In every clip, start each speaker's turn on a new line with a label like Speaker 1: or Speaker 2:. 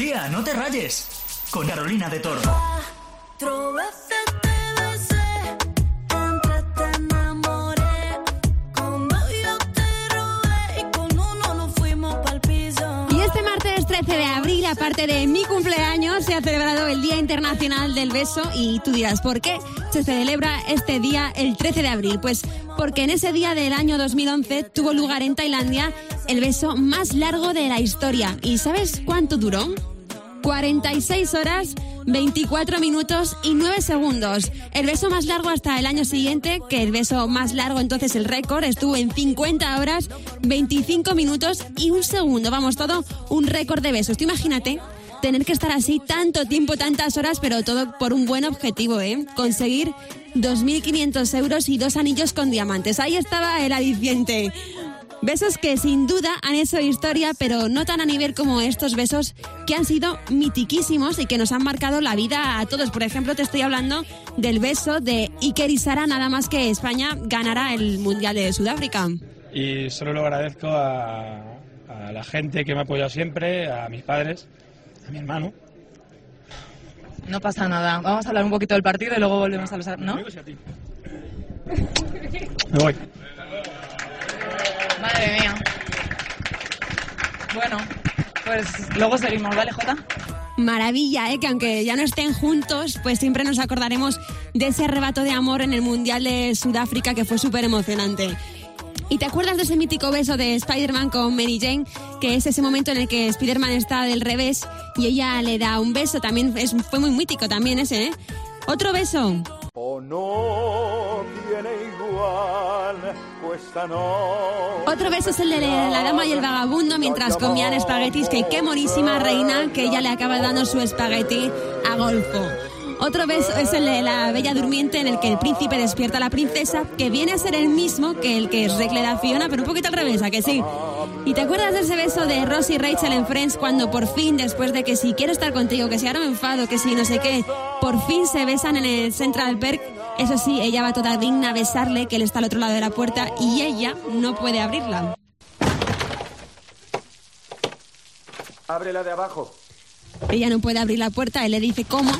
Speaker 1: Tía, no te rayes. Con Carolina de Toro.
Speaker 2: Cuatro veces te besé, antes te enamoré. Cuando yo te robé y con uno nos fuimos pa'l piso.
Speaker 3: Y este martes 13 de abril, aparte de mi cumpleaños, se ha celebrado el Día Internacional del Beso y tú dirás, ¿por qué se celebra este día el 13 de abril? Pues porque en ese día del año 2011 tuvo lugar en Tailandia el beso más largo de la historia. ¿Y sabes cuánto duró? 46 horas, 24 minutos y 9 segundos. El beso más largo hasta el año siguiente, que el beso más largo entonces el récord estuvo en 50 horas, 25 minutos y un segundo. Vamos, todo un récord de besos. Tú imagínate tener que estar así tanto tiempo, tantas horas, pero todo por un buen objetivo, ¿eh? Conseguir 2.500 euros y dos anillos con diamantes. Ahí estaba el adiciente. Besos que sin duda han hecho historia, pero no tan a nivel como estos besos que han sido mitiquísimos y que nos han marcado la vida a todos. Por ejemplo, te estoy hablando del beso de Iker y Sara, nada más que España ganará el Mundial de Sudáfrica.
Speaker 4: y solo lo agradezco a, a la gente que me ha apoyado siempre, a mis padres, a mi hermano.
Speaker 5: No pasa nada. Vamos a hablar un poquito del partido y luego volvemos a los... ¿No?
Speaker 4: Me voy.
Speaker 5: Madre mía. Bueno, pues luego seguimos, ¿vale, Jota?
Speaker 3: Maravilla, ¿eh? que aunque ya no estén juntos, pues siempre nos acordaremos de ese arrebato de amor en el Mundial de Sudáfrica que fue súper emocionante. ¿Y te acuerdas de ese mítico beso de Spider-Man con Mary Jane? Que es ese momento en el que Spider-Man está del revés y ella le da un beso. También es, fue muy mítico también ese, ¿eh? Otro beso.
Speaker 6: O no tiene igual, pues noche.
Speaker 3: Otro beso es el de la dama y el vagabundo mientras comían espaguetis, que qué monísima reina que ella le acaba dando su espagueti a Golfo. Otro beso es el de la bella durmiente en el que el príncipe despierta a la princesa, que viene a ser el mismo que el que Shrek le da a Fiona, pero un poquito al revés, ¿a que sí? ¿Y te acuerdas de ese beso de Ross y Rachel en Friends cuando por fin, después de que si quiero estar contigo, que si ahora me enfado, que si no sé qué, por fin se besan en el Central Perk? Eso sí, ella va toda digna a besarle, que él está al otro lado de la puerta y ella no puede abrirla.
Speaker 6: Ábrela de abajo.
Speaker 3: Ella no puede abrir la puerta, él le dice cómo.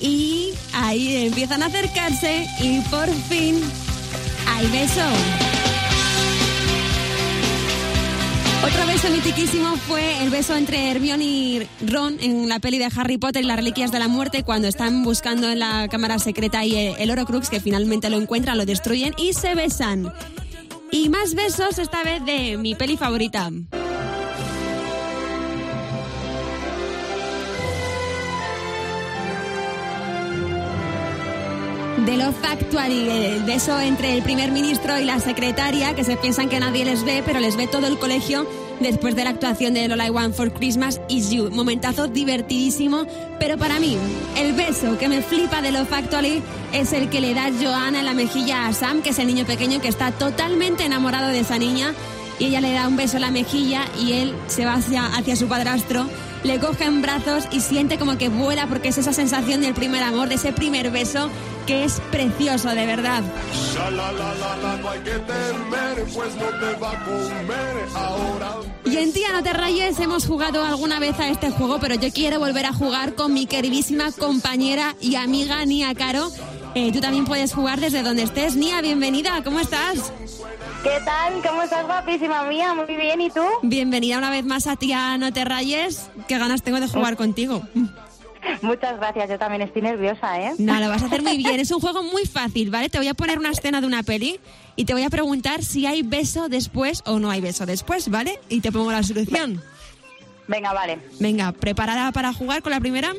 Speaker 3: Y ahí empiezan a acercarse y por fin hay beso. Otro beso mitiquísimo fue el beso entre Hermione y Ron en la peli de Harry Potter y las Reliquias de la Muerte cuando están buscando en la cámara secreta y el Horocrux que finalmente lo encuentran, lo destruyen y se besan. Y más besos esta vez de mi peli favorita. De lo factual y el beso entre el primer ministro y la secretaria, que se piensan que nadie les ve, pero les ve todo el colegio después de la actuación de All I Want for Christmas Is You. Momentazo divertidísimo, pero para mí, el beso que me flipa de lo factual es el que le da Joanna en la mejilla a Sam, que es el niño pequeño que está totalmente enamorado de esa niña, y ella le da un beso en la mejilla y él se va hacia su padrastro le coge en brazos y siente como que vuela porque es esa sensación del primer amor, de ese primer beso que es precioso, de verdad. Y en Tía No Te Rayes hemos jugado alguna vez a este juego, pero yo quiero volver a jugar con mi queridísima compañera y amiga Nia Caro. Eh, tú también puedes jugar desde donde estés. Nia, bienvenida, ¿cómo estás?
Speaker 7: ¿Qué tal? ¿Cómo estás, guapísima mía? Muy bien, ¿y tú?
Speaker 3: Bienvenida una vez más a Tía No Te Rayes. Qué ganas tengo de jugar contigo.
Speaker 7: Muchas gracias, yo también estoy nerviosa, ¿eh?
Speaker 3: No, lo vas a hacer muy bien. Es un juego muy fácil, ¿vale? Te voy a poner una escena de una peli y te voy a preguntar si hay beso después o no hay beso después, ¿vale? Y te pongo la solución.
Speaker 7: Venga, vale.
Speaker 3: Venga, ¿preparada para jugar con la primera?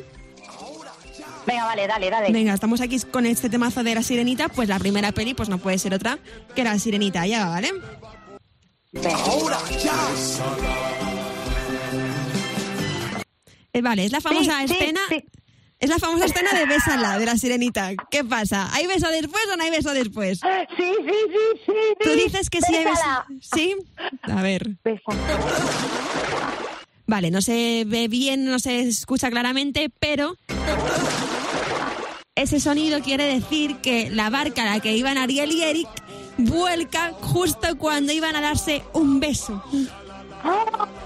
Speaker 7: Venga, vale, dale, dale.
Speaker 3: Venga, estamos aquí con este temazo de la sirenita, pues la primera peli pues no puede ser otra que la sirenita, ya va, ¿vale?
Speaker 6: Ahora ya.
Speaker 3: Eh, vale, es la famosa
Speaker 7: Sí,
Speaker 3: escena.
Speaker 7: sí.
Speaker 3: Es la famosa escena de Bésala, de la sirenita. ¿Qué pasa? ¿Hay beso después o no hay beso después?
Speaker 7: Sí, sí, sí, sí.
Speaker 3: Tú dices que sí hay beso. ¿Sí? A ver.
Speaker 7: Bésala.
Speaker 3: Vale, no se ve bien, no se escucha claramente, pero ese sonido quiere decir que la barca a la que iban Ariel y Eric vuelca justo cuando iban a darse un beso.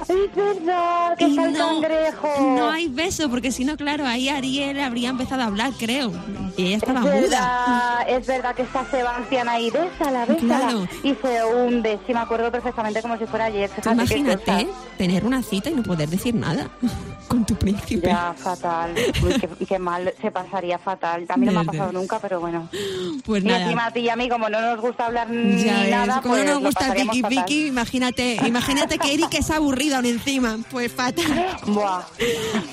Speaker 7: Es verdad, que
Speaker 3: Y
Speaker 7: está el
Speaker 3: no,
Speaker 7: cangrejo.
Speaker 3: no hay beso, porque si no, claro, ahí Ariel habría empezado a hablar, creo. Y ella
Speaker 7: Es
Speaker 3: estaba muda.
Speaker 7: verdad, es verdad que está Sebastián ahí, bésala, bésala.
Speaker 3: Claro.
Speaker 7: Y se hunde, sí, me acuerdo perfectamente como si fuera ayer.
Speaker 3: Tú imagínate tener una cita y no poder decir nada con tu príncipe.
Speaker 7: Ya, fatal. Uy, qué, qué mal, se pasaría fatal. A mí no me ha pasado nunca, pero bueno.
Speaker 3: Pues
Speaker 7: y
Speaker 3: nada.
Speaker 7: encima a ti y a mí, como no nos gusta hablar ni
Speaker 3: Ya ves,
Speaker 7: nada,
Speaker 3: como
Speaker 7: pues
Speaker 3: no nos gusta
Speaker 7: fatal.
Speaker 3: piki, imagínate, imagínate que Eric es aburrido aún encima. Pues fatal.
Speaker 7: Buah,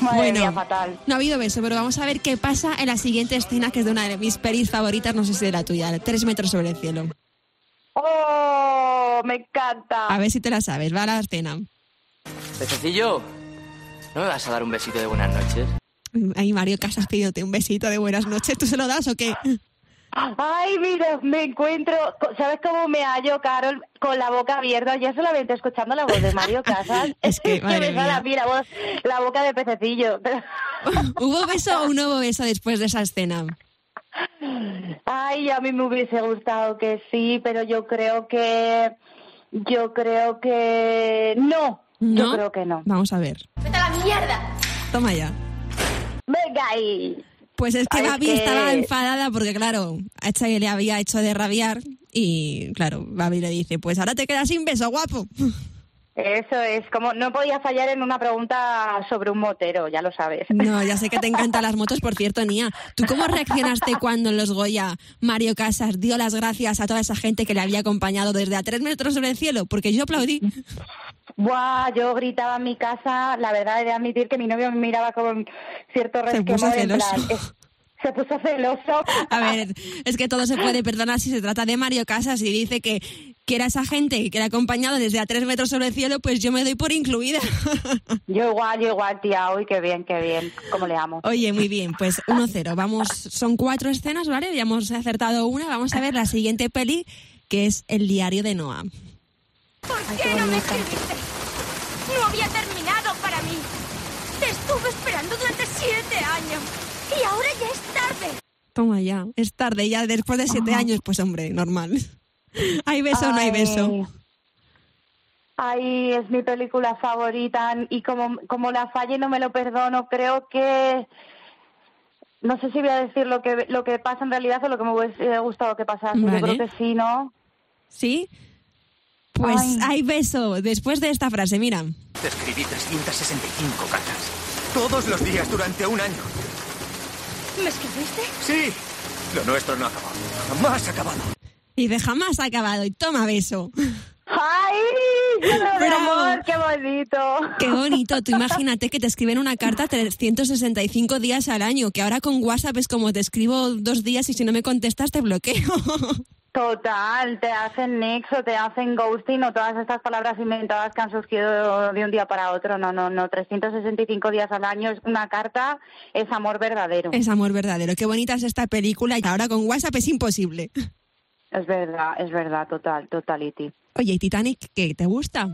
Speaker 7: madre
Speaker 3: bueno,
Speaker 7: mía, fatal.
Speaker 3: no ha habido beso, pero vamos a ver qué pasa en la siguiente escena, que es de una de mis pelis favoritas, no sé si de la tuya, Tres metros sobre el cielo.
Speaker 7: ¡Oh! Me encanta.
Speaker 3: A ver si te la sabes, va a la escena.
Speaker 8: Pececillo, ¿no me vas a dar un besito de buenas noches?
Speaker 3: Ahí Mario Casas pidiéndote un besito de buenas noches, ¿tú se lo das o qué?
Speaker 7: Ay, mira, me encuentro. ¿Sabes cómo me hallo, Carol? Con la boca abierta, ya solamente escuchando la voz de Mario Casas.
Speaker 3: Es que, madre
Speaker 7: me sale
Speaker 3: mía.
Speaker 7: la voz, la boca de pececillo.
Speaker 3: ¿Hubo beso o no hubo beso después de esa escena?
Speaker 7: Ay, a mí me hubiese gustado que sí, pero yo creo que. Yo creo que. No.
Speaker 3: ¿No?
Speaker 7: Yo creo que no.
Speaker 3: Vamos a ver.
Speaker 2: ¡Vete a la mierda!
Speaker 3: Toma ya.
Speaker 7: Venga ahí.
Speaker 3: Pues es que
Speaker 7: Ay, es
Speaker 3: Babi
Speaker 7: que-
Speaker 3: estaba enfadada porque, claro, a esta le había hecho de rabiar y, claro, Babi le dice, pues ahora te quedas sin beso, guapo.
Speaker 7: Eso es, como no podía fallar en una pregunta sobre un motero, ya lo sabes.
Speaker 3: No, ya sé que te encantan las motos, por cierto, Nia. ¿Tú cómo reaccionaste cuando en los Goya Mario Casas dio las gracias a toda esa gente que le había acompañado desde a tres metros sobre el cielo? Porque yo aplaudí.
Speaker 7: Buah, yo gritaba en mi casa, la verdad he de admitir que mi novio me miraba con cierto resquemor en plan, se puso celoso.
Speaker 3: A ver, es que todo se puede perdonar si se trata de Mario Casas y dice que, que era esa gente que le ha acompañado desde a tres metros sobre el cielo, pues yo me doy por incluida.
Speaker 7: Yo igual, yo igual, tía, uy, qué bien, qué bien, cómo le amo.
Speaker 3: Oye, muy bien, pues 1-0. Vamos, son cuatro escenas, ¿vale? Ya hemos acertado una. Vamos a ver la siguiente peli, que es El diario de Noah.
Speaker 2: ¿Por qué no me escribiste? No había terminado para mí. Te estuve esperando durante siete años. Y ahora ya es tarde.
Speaker 3: Toma ya, es tarde ya, después de siete años, pues hombre, normal. ¿Hay beso o no hay beso?
Speaker 7: Ay, es mi película favorita y como, como la falle no me lo perdono, creo que... No sé si voy a decir lo que, lo que pasa en realidad o lo que me hubiese gustado que pasase.
Speaker 3: Vale.
Speaker 7: Yo creo que sí, ¿no?
Speaker 3: ¿Sí? Pues
Speaker 7: Ay.
Speaker 3: hay beso después de esta frase, mira.
Speaker 9: Te escribí 365 cartas. Todos los días durante un año.
Speaker 2: ¿Me escribiste?
Speaker 9: Sí. Lo nuestro no acabó. Jamás ha acabado.
Speaker 3: Y de jamás ha acabado y toma beso.
Speaker 7: ¡Ay! ¡Lloro de
Speaker 3: Bravo.
Speaker 7: amor! ¡Qué bonito!
Speaker 3: Qué bonito, tú imagínate que te escriben una carta 365 días al año, que ahora con WhatsApp es como te escribo dos días y si no me contestas te bloqueo.
Speaker 7: Total, te hacen nexo, te hacen ghosting o todas estas palabras inventadas que han surgido de un día para otro. No, no, no. 365 días al año es una carta, es amor verdadero.
Speaker 3: Es amor verdadero. Qué bonita es esta película y ahora con WhatsApp es imposible.
Speaker 7: Es verdad, es verdad, total, totality.
Speaker 3: Oye, ¿y Titanic qué? ¿Te gusta?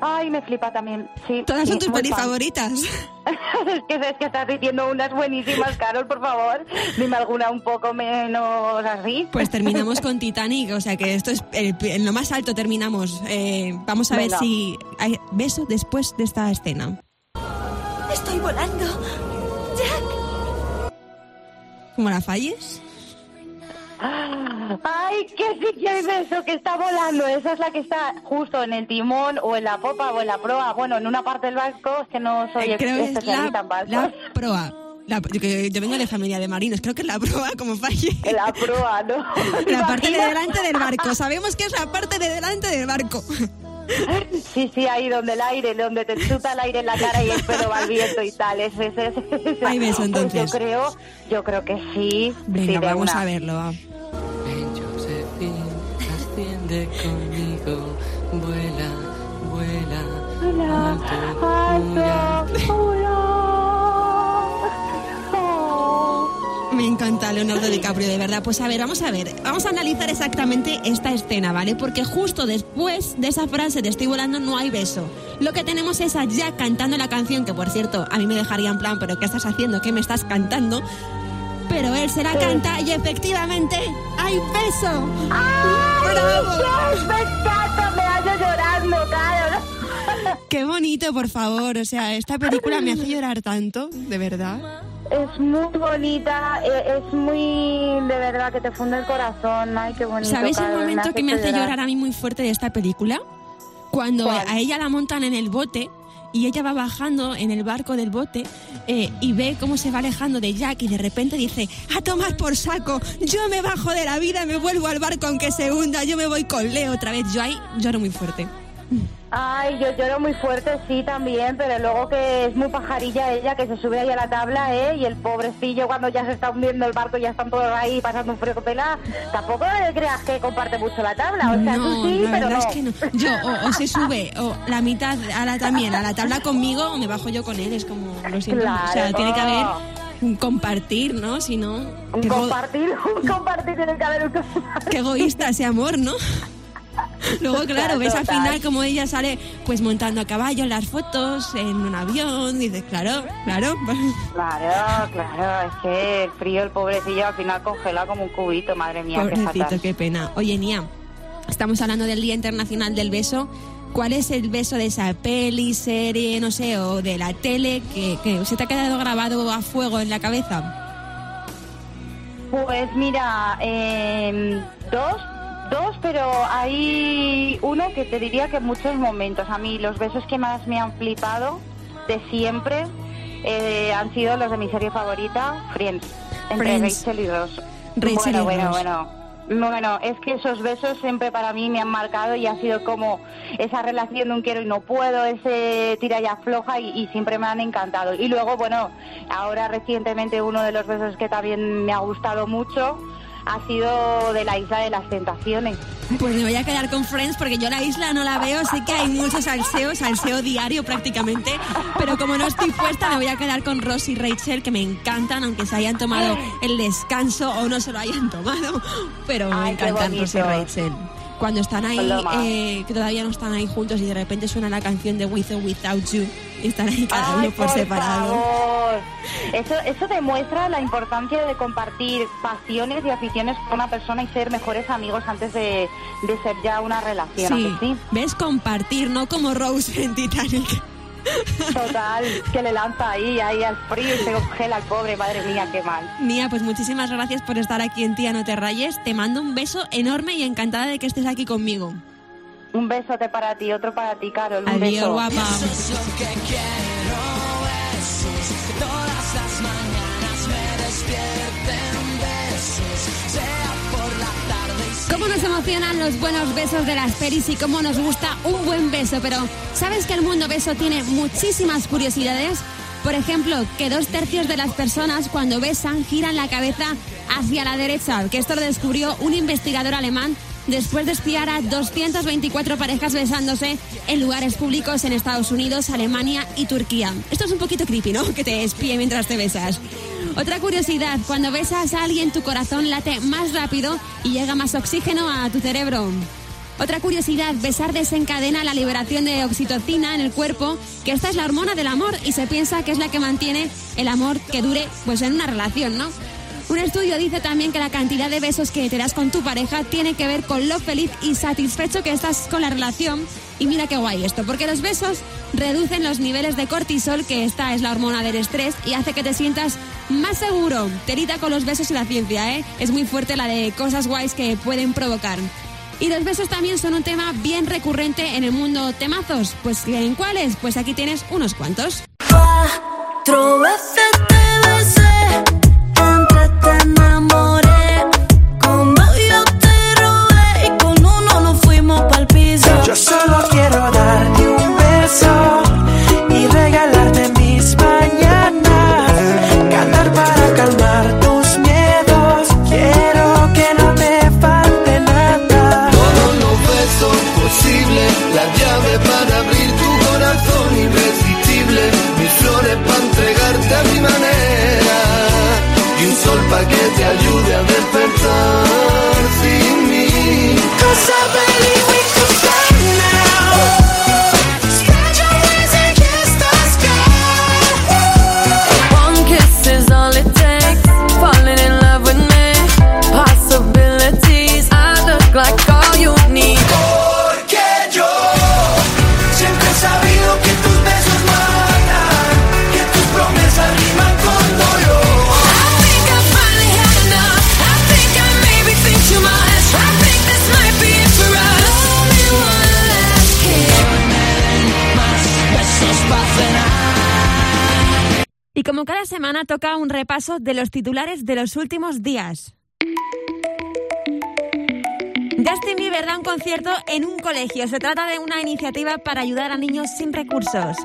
Speaker 7: Ay, me flipa también, sí.
Speaker 3: Todas son tus pelis favoritas.
Speaker 7: es que es que estás diciendo unas buenísimas, Carol, por favor. Dime alguna un poco menos así.
Speaker 3: Pues terminamos con Titanic, o sea que esto es el- en lo más alto terminamos. Eh, vamos a ver si hay beso después de esta escena.
Speaker 2: Estoy volando. Jack.
Speaker 3: ¿Cómo la falles?
Speaker 7: Ay, que sí que hay beso, que está volando. Esa es la que está justo en el timón o en la popa o en la proa. Bueno, en una parte del barco, es que no soy
Speaker 3: Eh, creo que es
Speaker 7: especialista en
Speaker 3: la,
Speaker 7: barcos.
Speaker 3: la proa. La- yo, yo vengo de familia de marinos, creo que es la proa como falle.
Speaker 7: La proa, ¿no?
Speaker 3: La parte de delante del barco. Sabemos que es la parte de delante del barco.
Speaker 7: Sí, sí, ahí donde el aire, donde te chuta el aire en la cara y el pelo va al viento y tal. Ese, ese, ese.
Speaker 3: Hay beso,
Speaker 7: Pues
Speaker 3: entonces.
Speaker 7: yo creo, yo creo que sí.
Speaker 3: Venga,
Speaker 7: sí,
Speaker 3: vamos
Speaker 7: una.
Speaker 3: a verlo. va.
Speaker 8: Ven, Josephine, asciende conmigo. Vuela, vuela. alto, muy alto.
Speaker 3: Me encanta Leonardo DiCaprio, de verdad. Pues a ver, vamos a ver. Vamos a analizar exactamente esta escena, ¿vale? Porque justo después de esa frase de estoy volando no hay beso. Lo que tenemos es a Jack cantando la canción, que por cierto, a mí me dejaría en plan, ¿pero qué estás haciendo? ¿Qué me estás cantando? Pero él se la canta y efectivamente hay beso.
Speaker 7: ¡Ay,
Speaker 3: ¡Bravo!
Speaker 7: Me encanta! Me hallo llorando, Carol.
Speaker 3: Qué bonito, por favor. O sea, esta película me hace llorar tanto, de verdad.
Speaker 7: Es muy bonita, eh, es muy de verdad que te funde el corazón. Ay, qué bonito.
Speaker 3: ¿Sabéis el momento
Speaker 7: has
Speaker 3: que me hace llorar a mí muy fuerte de esta película? Cuando
Speaker 7: ¿Cuál?
Speaker 3: a ella la montan en el bote y ella va bajando en el barco del bote eh, y ve cómo se va alejando de Jack y de repente dice, a tomar por saco, yo me bajo de la vida, me vuelvo al barco aunque se hunda, yo me voy con Leo otra vez. Yo ahí lloro muy fuerte.
Speaker 7: Ay, yo lloro muy fuerte, sí, también, pero luego que es muy pajarilla ella, que se sube ahí a la tabla, ¿eh? Y el pobrecillo cuando ya se está hundiendo el barco, ya están todos ahí pasando un frío pela, tampoco creas que comparte mucho la tabla, o sea,
Speaker 3: no,
Speaker 7: tú sí,
Speaker 3: la
Speaker 7: pero no.
Speaker 3: es que no. Yo, o, o se sube, o la mitad a la, también a la tabla conmigo, o me bajo yo con él. Es como, lo siento. O sea,
Speaker 7: Claro.
Speaker 3: tiene que haber un compartir, ¿no? Si no.
Speaker 7: Un compartir, un compartir tiene que haber un compartir.
Speaker 3: qué egoísta ese amor, ¿no? Luego, claro, ves al final como ella sale pues montando a caballo en las fotos, en un avión, y dices, claro, claro.
Speaker 7: Claro, claro, es que el frío, el pobrecillo, al final congela como un cubito, madre mía, qué
Speaker 3: Pobrecito,
Speaker 7: fatal.
Speaker 3: qué pena. Oye, Nia, estamos hablando del Día Internacional del Beso. ¿Cuál es el beso de esa peli, serie, no sé, o de la tele que, que se te ha quedado grabado a fuego en la cabeza?
Speaker 7: Pues mira, eh, dos, dos, pero hay uno que te diría que en muchos momentos. A mí los besos que más me han flipado de siempre eh, han sido los de mi serie favorita, Friends, entre
Speaker 3: Friends.
Speaker 7: Rachel y Ross.
Speaker 3: Rachel
Speaker 7: bueno,
Speaker 3: y
Speaker 7: bueno, bueno. Bueno, es que esos besos siempre para mí me han marcado y ha sido como esa relación de un quiero y no puedo, ese tira y afloja y, y siempre me han encantado. Y luego, bueno, ahora recientemente uno de los besos que también me ha gustado mucho ha sido de la Isla de las Tentaciones.
Speaker 3: Pues me voy a quedar con Friends porque yo la isla no la veo, sé que hay mucho salseo, salseo diario prácticamente, pero como no estoy puesta me voy a quedar con Ross y Rachel que me encantan, aunque se hayan tomado el descanso o no se lo hayan tomado, pero me
Speaker 7: Ay,
Speaker 3: encantan Ross y. Rachel. Cuando están ahí, eh, que todavía no están ahí juntos y de repente suena la canción de With or Without You y están ahí cada uno por, separado.
Speaker 7: favor. Eso, eso demuestra la importancia de compartir pasiones y aficiones con una persona y ser mejores amigos antes de, de ser ya una relación. ¿a
Speaker 3: Sí,
Speaker 7: sí?
Speaker 3: ves compartir, no como Rose en Titanic.
Speaker 7: Total, que le lanza ahí, ahí al frío y se congela al pobre, madre mía, qué mal.
Speaker 3: Nia, pues muchísimas gracias por estar aquí en Tía No Te Rayes. Te mando un beso enorme y encantada de que estés aquí conmigo.
Speaker 7: Un besote para ti, otro para ti, Carol. Un
Speaker 3: Adiós,
Speaker 7: beso.
Speaker 3: guapa. Emocionan los buenos besos de las pelis y cómo nos gusta un buen beso? Pero ¿sabes que el mundo beso tiene muchísimas curiosidades? Por ejemplo, que dos tercios de las personas cuando besan giran la cabeza hacia la derecha, que esto lo descubrió un investigador alemán después de espiar a 224 parejas besándose en lugares públicos en Estados Unidos, Alemania y Turquía. Esto es un poquito creepy, ¿no? Que te espíe mientras te besas. Otra curiosidad, cuando besas a alguien tu corazón late más rápido y llega más oxígeno a tu cerebro. Otra curiosidad, besar desencadena la liberación de oxitocina en el cuerpo, que esta es la hormona del amor y se piensa que es la que mantiene el amor que dure pues en una relación, ¿no? Un estudio dice también que la cantidad de besos que te das con tu pareja tiene que ver con lo feliz y satisfecho que estás con la relación. Y mira qué guay esto, porque los besos reducen los niveles de cortisol, que esta es la hormona del estrés, y hace que te sientas más seguro. Terita con los besos y la ciencia, ¿eh? Es muy fuerte la de cosas guays que pueden provocar. Y los besos también son un tema bien recurrente en el mundo temazos. Pues ¿en cuáles? Pues aquí tienes unos cuantos.
Speaker 10: que
Speaker 11: te ayude a
Speaker 3: despertar. Como cada semana toca un repaso de los titulares de los últimos días. Justin Bieber da un concierto en un colegio. Se trata de una iniciativa para ayudar a niños sin recursos.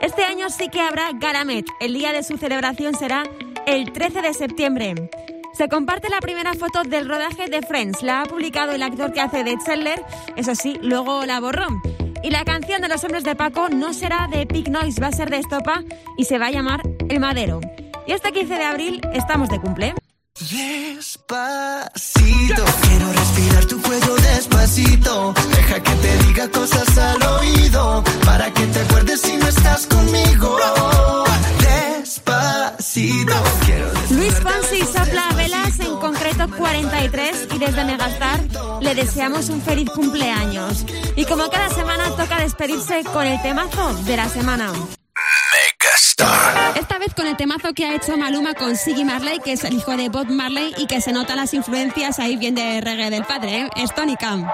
Speaker 3: Este año sí que habrá Garamet. El día de su celebración será el 13 de septiembre. Se comparte la primera foto del rodaje de Friends. La ha publicado el actor que hace de Chandler. Eso sí, luego la borró. Y la canción de los hombres de Paco no será de Big Noise, va a ser de Estopa y se va a llamar El Madero. Y este 15 de abril estamos de cumple.
Speaker 11: Despacito, quiero respirar tu cuello despacito. Deja que te diga cosas al oído, para que te acuerdes si no estás conmigo. Despacito, quiero
Speaker 3: Luis Fonsi sopla velas, en concreto 43, y desde Megastar le deseamos un feliz cumpleaños. Y como cada semana toca despedirse con el temazo de la semana. Con el temazo que ha hecho Maluma con Siggy Marley, que es el hijo de Bob Marley y que se notan las influencias ahí bien de reggae del padre, ¿eh? Es Tony Khan.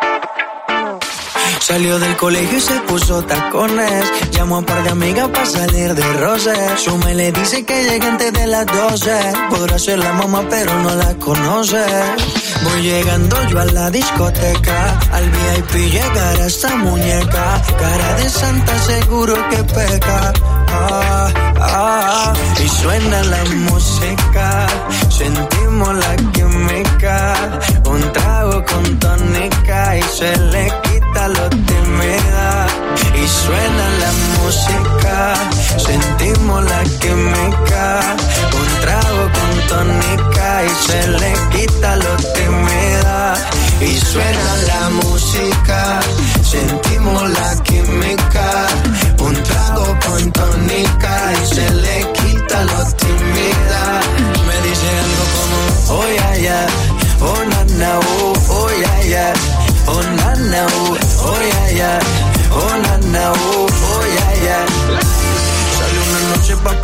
Speaker 10: Salió del colegio y se puso tacones. Llamó a un par de amigas para salir de roce. Su me le dice que llegue antes de las 12. Podrá ser la mamá, pero no la conoce. Voy llegando yo a la discoteca. Al VIP llegar a esta muñeca. Cara de santa, seguro que peca. Y suena la música. Sentimos la química. Un trago con tónica y se le quita lo tímida. Y suena la música. Sentimos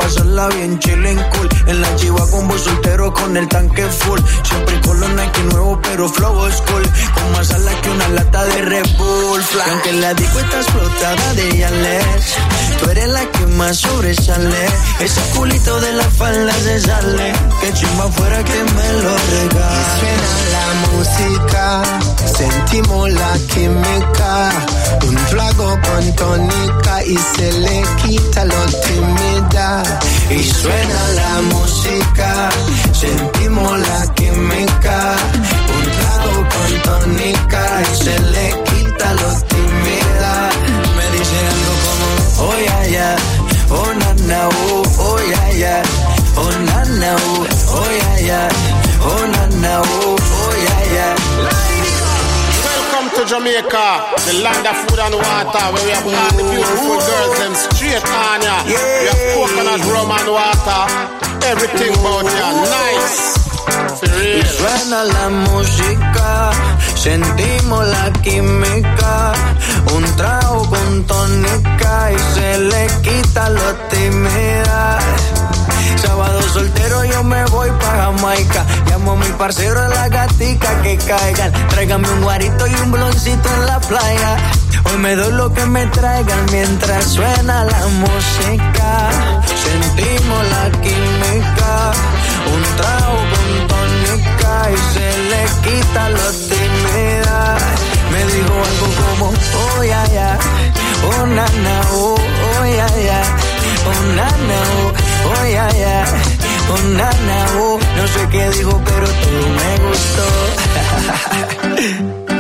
Speaker 10: pasarla bien chilling cool. En la chiva con voz soltero con el tanque full. Siempre con los Nike nuevo pero flow old school. Con más alas que una lata de Red Bull Fly. Aunque la disco está explotada de Yales Tú eres la que más sobresale Ese culito de la falda se sale Que chimba fuera que me lo regale
Speaker 11: Suena la música, sentimos la química. Un trago con tónica y se le quita lo tímida.
Speaker 10: Y suena la música, sentimos la química. Un trago con tónica y se le quita
Speaker 12: Jamaica, the land of food and water, where we have all the beautiful girls them straight on ya. We have coconut rum and water, everything about ya nice.
Speaker 10: Y suena la música, sentimos la química, un trago con tónica y se le quita lo tímida. Sábado soltero yo me voy pa' Jamaica, parcero a la gatica que caigan, tráigame un guarito y un bloncito en la playa. Hoy me doy lo que me traigan mientras suena la música. Sentimos la química, un trago con tónica y se le quita lo tímida. Me dijo algo como, oh ya ya, oh na na, oh, oh ya ya, oh, oh ya ya, oh na. No sé qué dijo, pero todo me gustó.